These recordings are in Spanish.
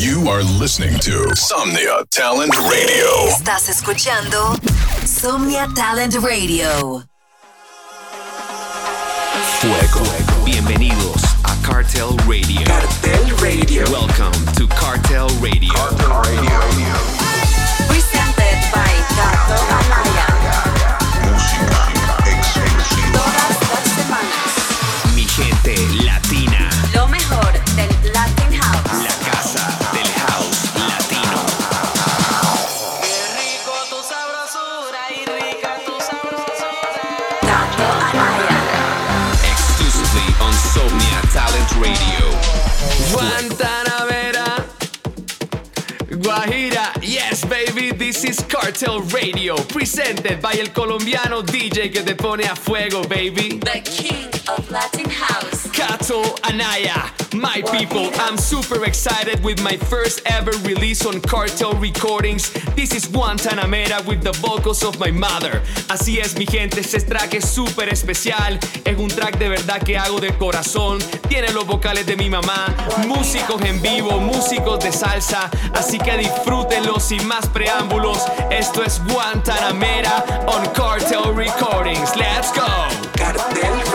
You are listening to Somnia Talent Radio. Estás escuchando Somnia Talent Radio. Fuego. Bienvenidos a Cartel Radio. Cartel Radio. Welcome to Cartel Radio. Cartel Radio. Presented by Cartel Anaya. Música exclusiva. Todas las semanas. Mi gente latina. Guantanamera. Guajira, yes baby, this is Cartel Radio, presented by el colombiano DJ que te pone a fuego, baby. The King of Latin House. Kato Anaya, my people, I'm super excited with my first ever release on Cartel Recordings. This is Guantanamera with the vocals of my mother. Así es, mi gente, este track es súper especial. Es un track de verdad que hago de corazón. Tiene los vocales de mi mamá, músicos en vivo, músicos de salsa. Así que disfrútenlo sin más preámbulos. Esto es Guantanamera on Cartel Recordings. Let's go! Cartel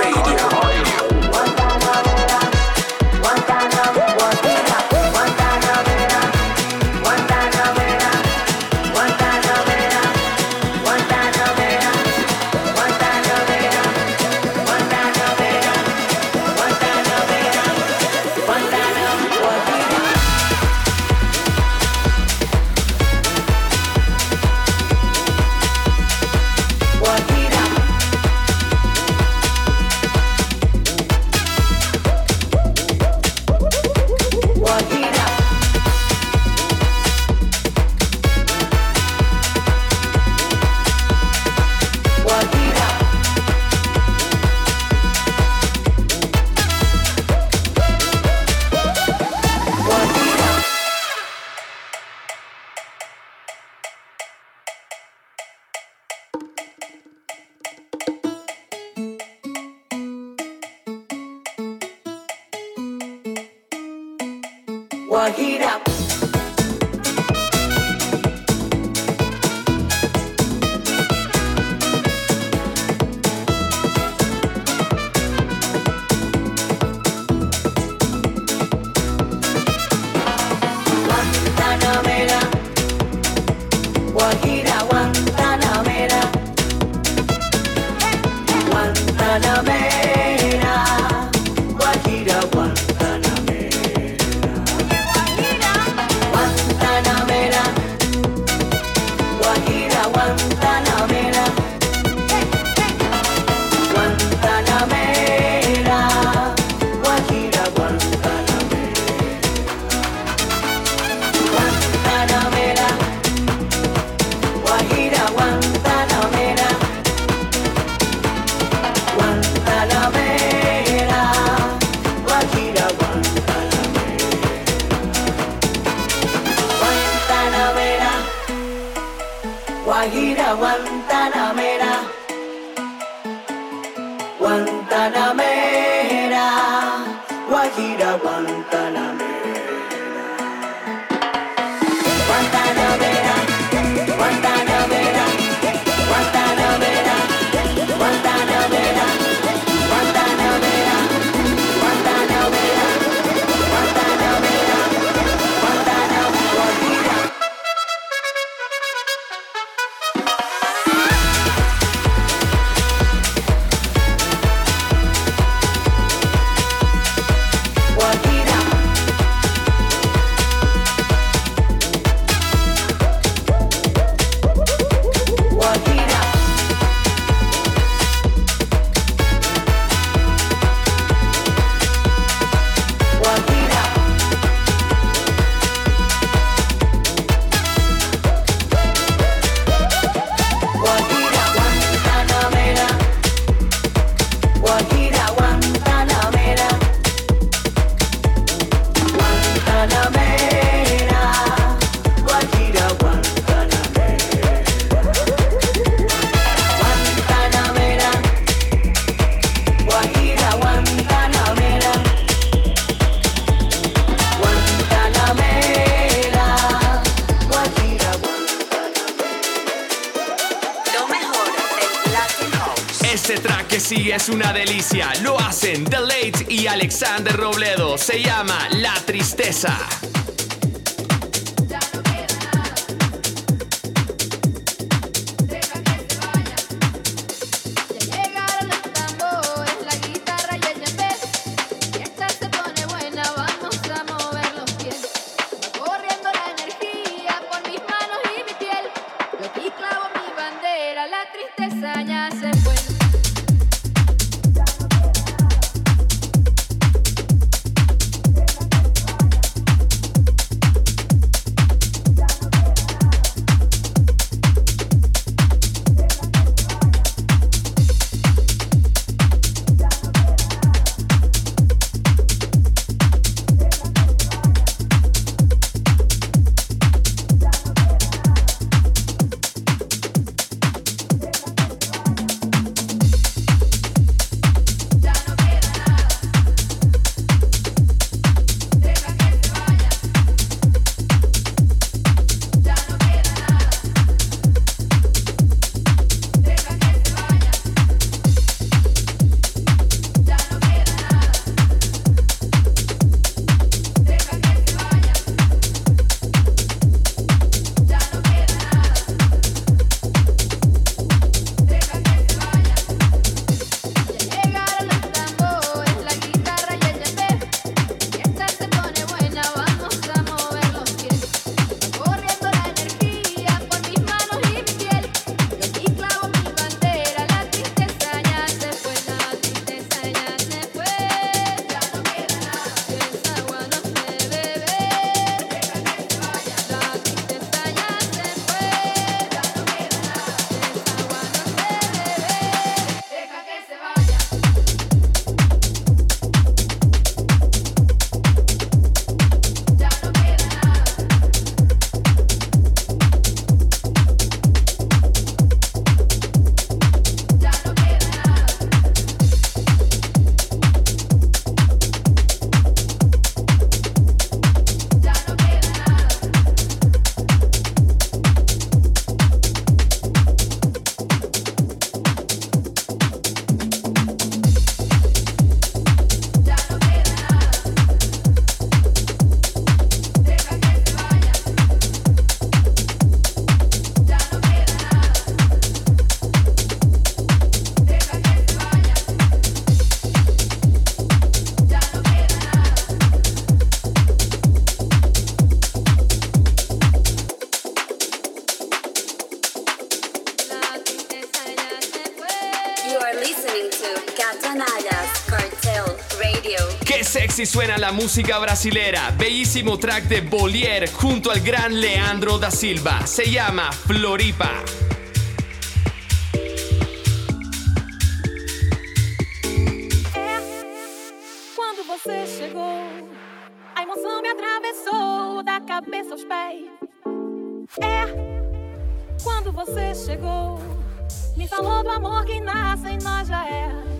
Guajira, Guantanamera. Alexander Robledo. Se llama La Tristeza. La música brasilera. Bellísimo track de Bolier junto al gran Leandro da Silva. Se llama Floripa. você chegou, a emoção me atravessou da cabeça aos pés. É quando você chegou, me falou do amor que nasce em nós já é.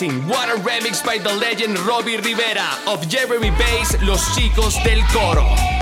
Amazing. What a remix by the legend Robbie Rivera of Jeremy Bass, Los Chicos del Coro.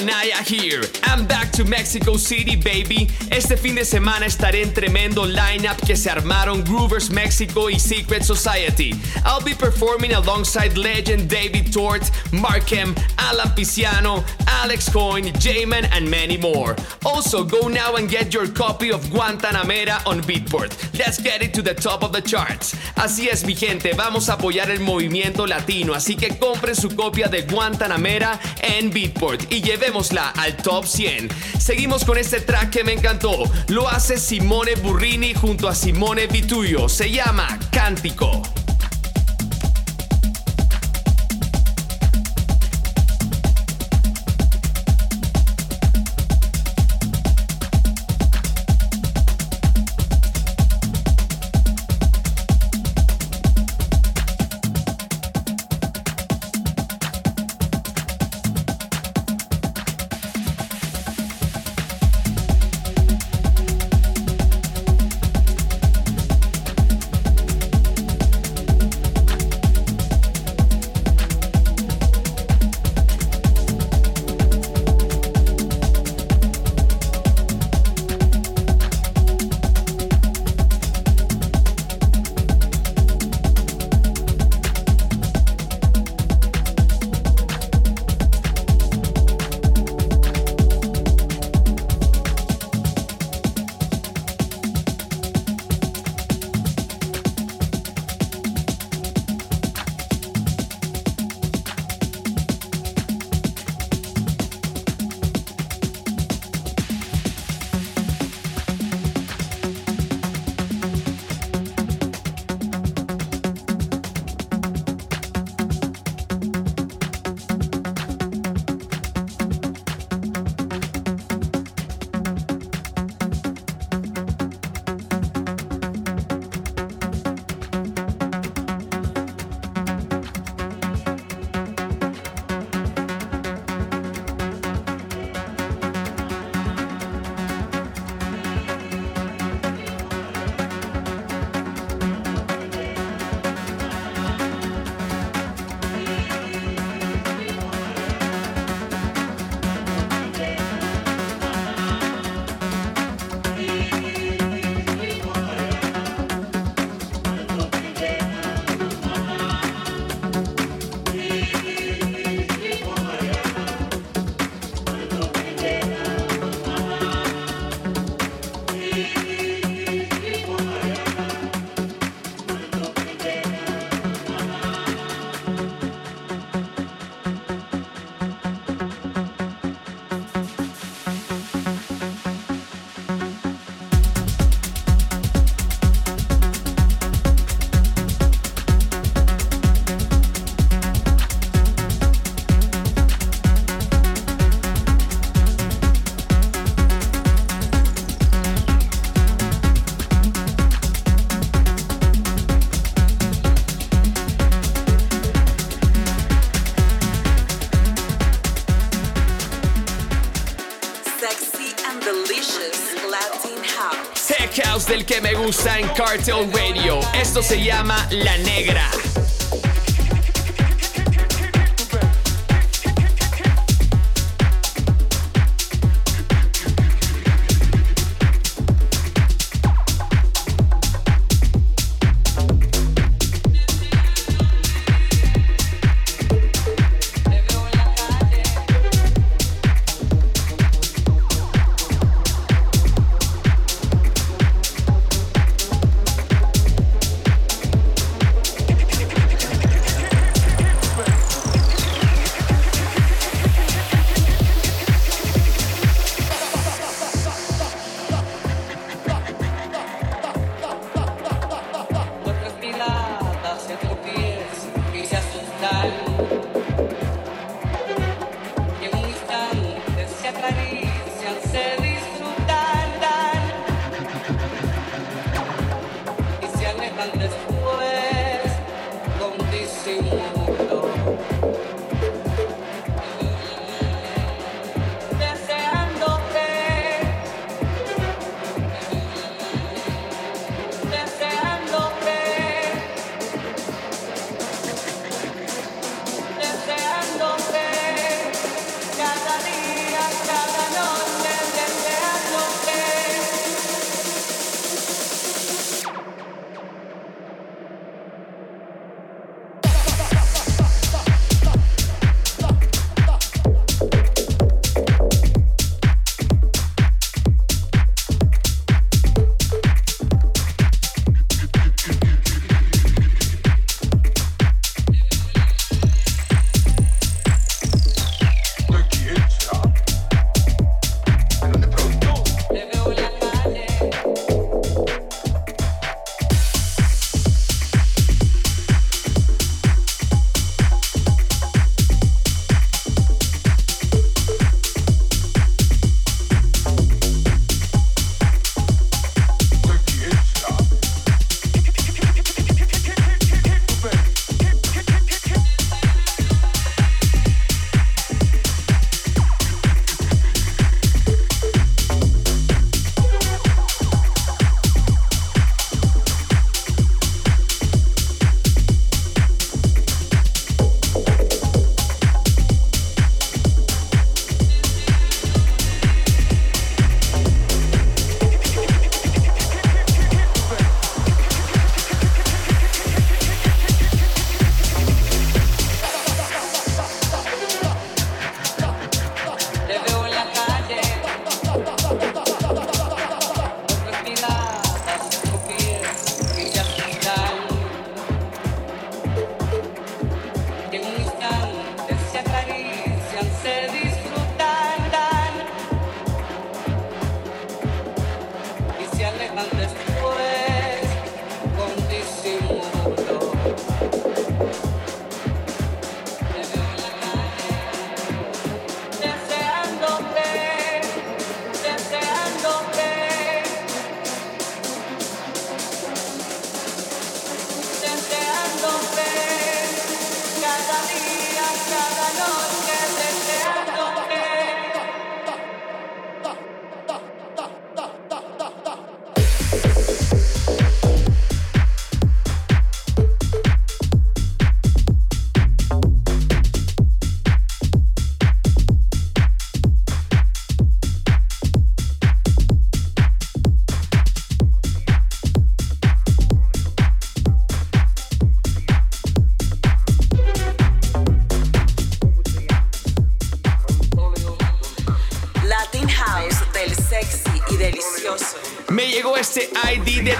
Kato Anaya here. I'm back to Mexico City, baby. Este fin de semana estaré en tremendo lineup que se armaron Groovers Mexico y Secret Society. I'll be performing alongside legend David Tort, Markem, Alan Pisciano, Alex Coyne, J-Man, and many more. Also, go now and get your copy of Guantanamera on Beatport. Let's get it to the top of the charts. Así es, mi gente, vamos a apoyar el movimiento latino, así que compren su copia de Guantanamera en Beatport y llevémosla al top 100. Seguimos con este track que me encantó. Lo hace Simone Burrini junto a Simone Vitullo. Se llama Cántico. Gusta en Cartel Radio. Esto se llama La Negra.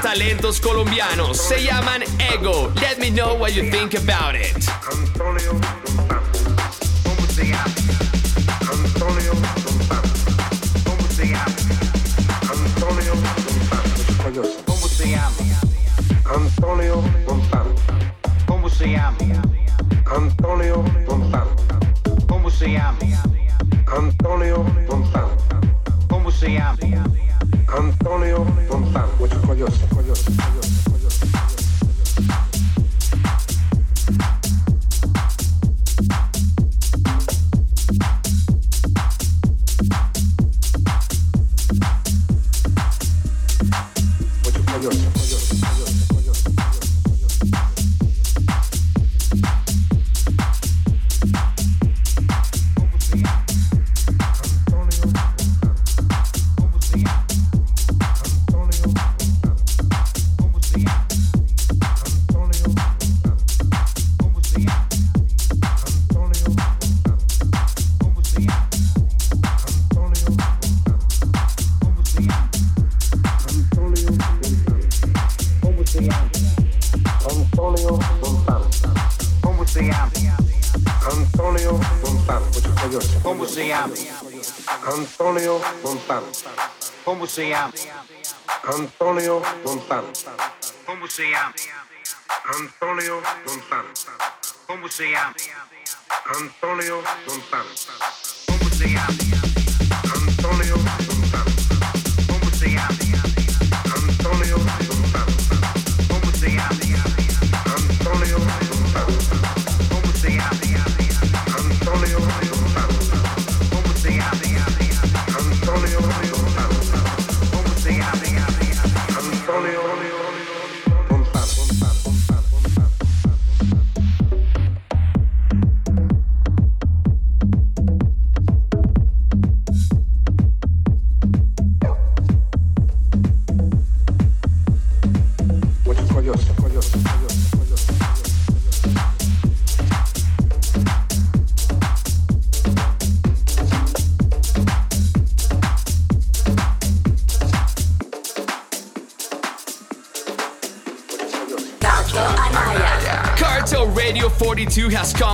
Talentos colombianos. Se llaman Ego. Let me know what you think about it. yourself. Se llama? Antonio Montano. Como se llama? Antonio Montano. Como se llama? Antonio Montano. Como se llama?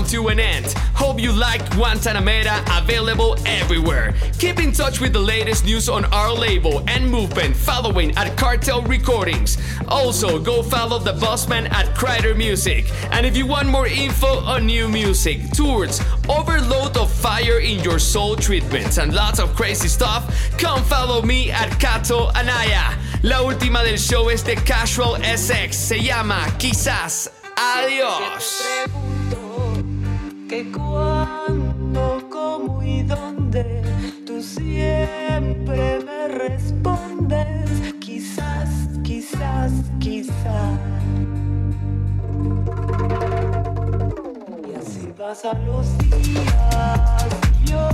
To an end. Hope you liked Guantanamera, available everywhere. Keep in touch with the latest news on our label and movement following at Cartel Recordings. Also, go follow the bossman at Crider Music. And if you want more info on new music, tours, overload of fire in your soul treatments, and lots of crazy stuff, come follow me at Kato Anaya. La última del show es de Casual SX. Se llama Quizás. Adiós. Que cuándo, cómo y dónde tú siempre me respondes. Quizás, quizás, quizás. Y así pasan los días, yo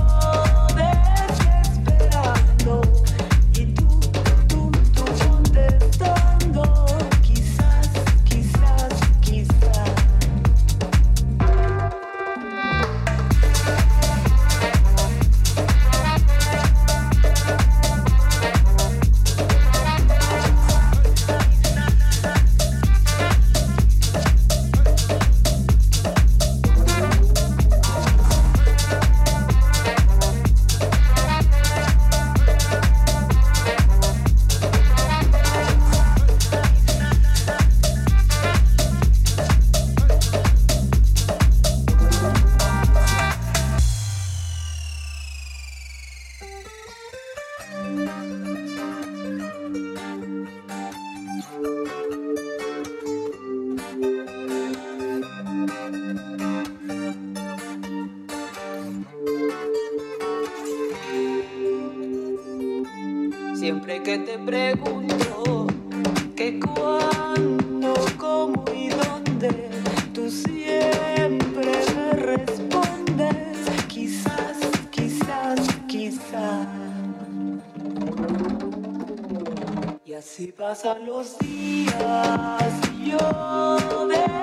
pasan los días, yo desesperando.